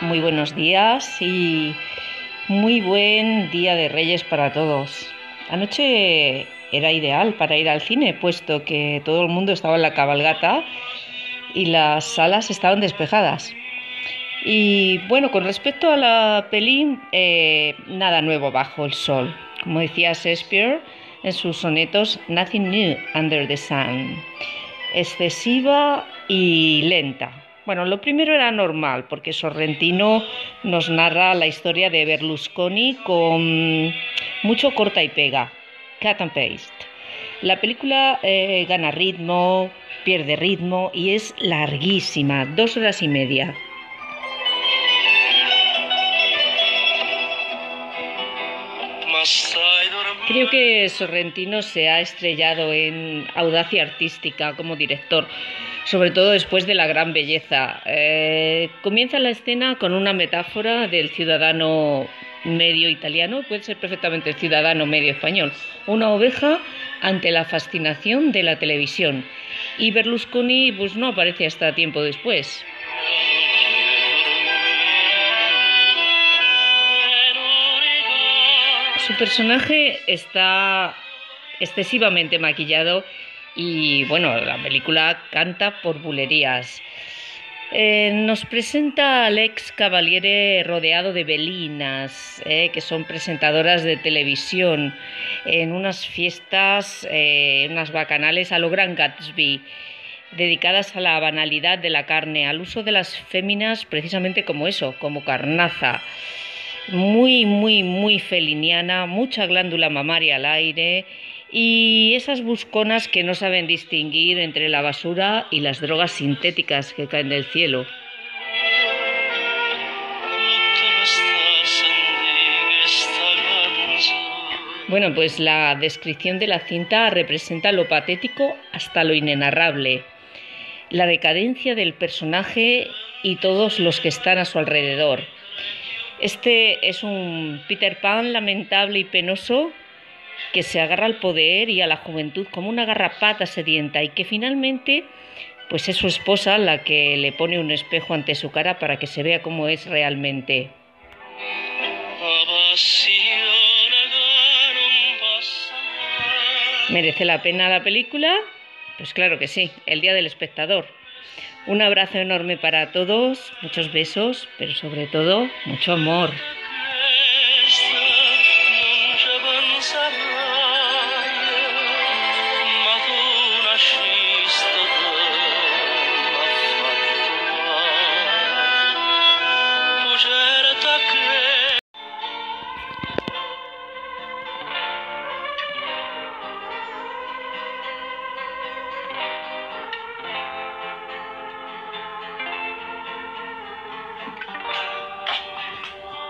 muy buenos días y muy buen día de Reyes para todos. Anoche era ideal para ir al cine, puesto que todo el mundo estaba en la cabalgata y las salas estaban despejadas. Y bueno, con respecto a la peli, eh, nada nuevo bajo el sol. Como decía Shakespeare en sus sonetos, Nothing New Under the Sun. Excesiva y lenta bueno, lo primero era normal, porque Sorrentino nos narra la historia de Berlusconi con mucho corta y pega, cut and paste. La película eh, gana ritmo, pierde ritmo y es larguísima, dos horas y media. Creo que Sorrentino se ha estrellado en audacia artística como director sobre todo después de la gran belleza. Eh, comienza la escena con una metáfora del ciudadano medio italiano, puede ser perfectamente el ciudadano medio español, una oveja ante la fascinación de la televisión. Y Berlusconi pues no aparece hasta tiempo después. Su personaje está excesivamente maquillado y bueno, la película canta por bulerías. Eh, nos presenta al ex Cavaliere rodeado de belinas, eh, que son presentadoras de televisión, en unas fiestas, eh, unas bacanales a lo Gran Gatsby, dedicadas a la banalidad de la carne, al uso de las féminas precisamente como eso, como carnaza. Muy, muy, muy feliniana, mucha glándula mamaria al aire y esas busconas que no saben distinguir entre la basura y las drogas sintéticas que caen del cielo. Bueno, pues la descripción de la cinta representa lo patético hasta lo inenarrable, la decadencia del personaje y todos los que están a su alrededor. Este es un Peter Pan lamentable y penoso que se agarra al poder y a la juventud como una garrapata sedienta y que finalmente pues es su esposa la que le pone un espejo ante su cara para que se vea cómo es realmente. ¿Merece la pena la película? Pues claro que sí, el Día del Espectador. Un abrazo enorme para todos, muchos besos, pero sobre todo mucho amor.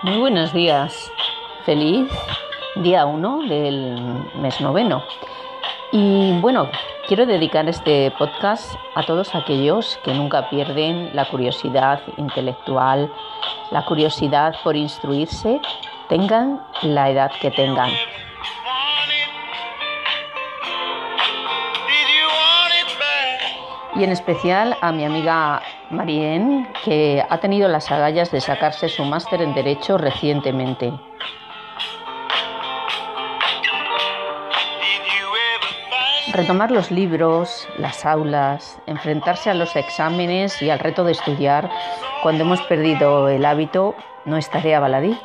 Muy buenos días. Feliz día 1 del mes noveno. Y bueno, quiero dedicar este podcast a todos aquellos que nunca pierden la curiosidad intelectual, la curiosidad por instruirse, tengan la edad que tengan. y en especial a mi amiga Marien, que ha tenido las agallas de sacarse su máster en Derecho recientemente. Retomar los libros, las aulas, enfrentarse a los exámenes y al reto de estudiar cuando hemos perdido el hábito no es tarea baladí.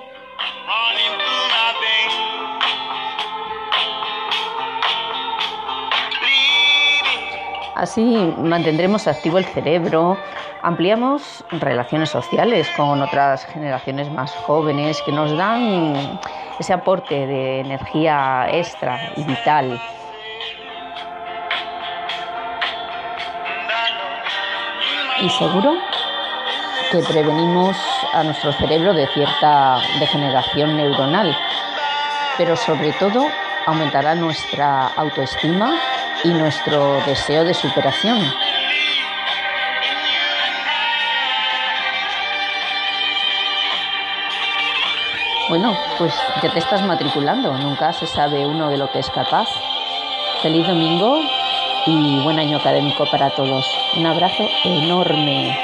Así mantendremos activo el cerebro, ampliamos relaciones sociales con otras generaciones más jóvenes que nos dan ese aporte de energía extra y vital. Y seguro que prevenimos a nuestro cerebro de cierta degeneración neuronal, pero sobre todo aumentará nuestra autoestima y nuestro deseo de superación. Bueno, pues ya te estás matriculando, nunca se sabe uno de lo que es capaz. Feliz domingo y buen año académico para todos. Un abrazo enorme.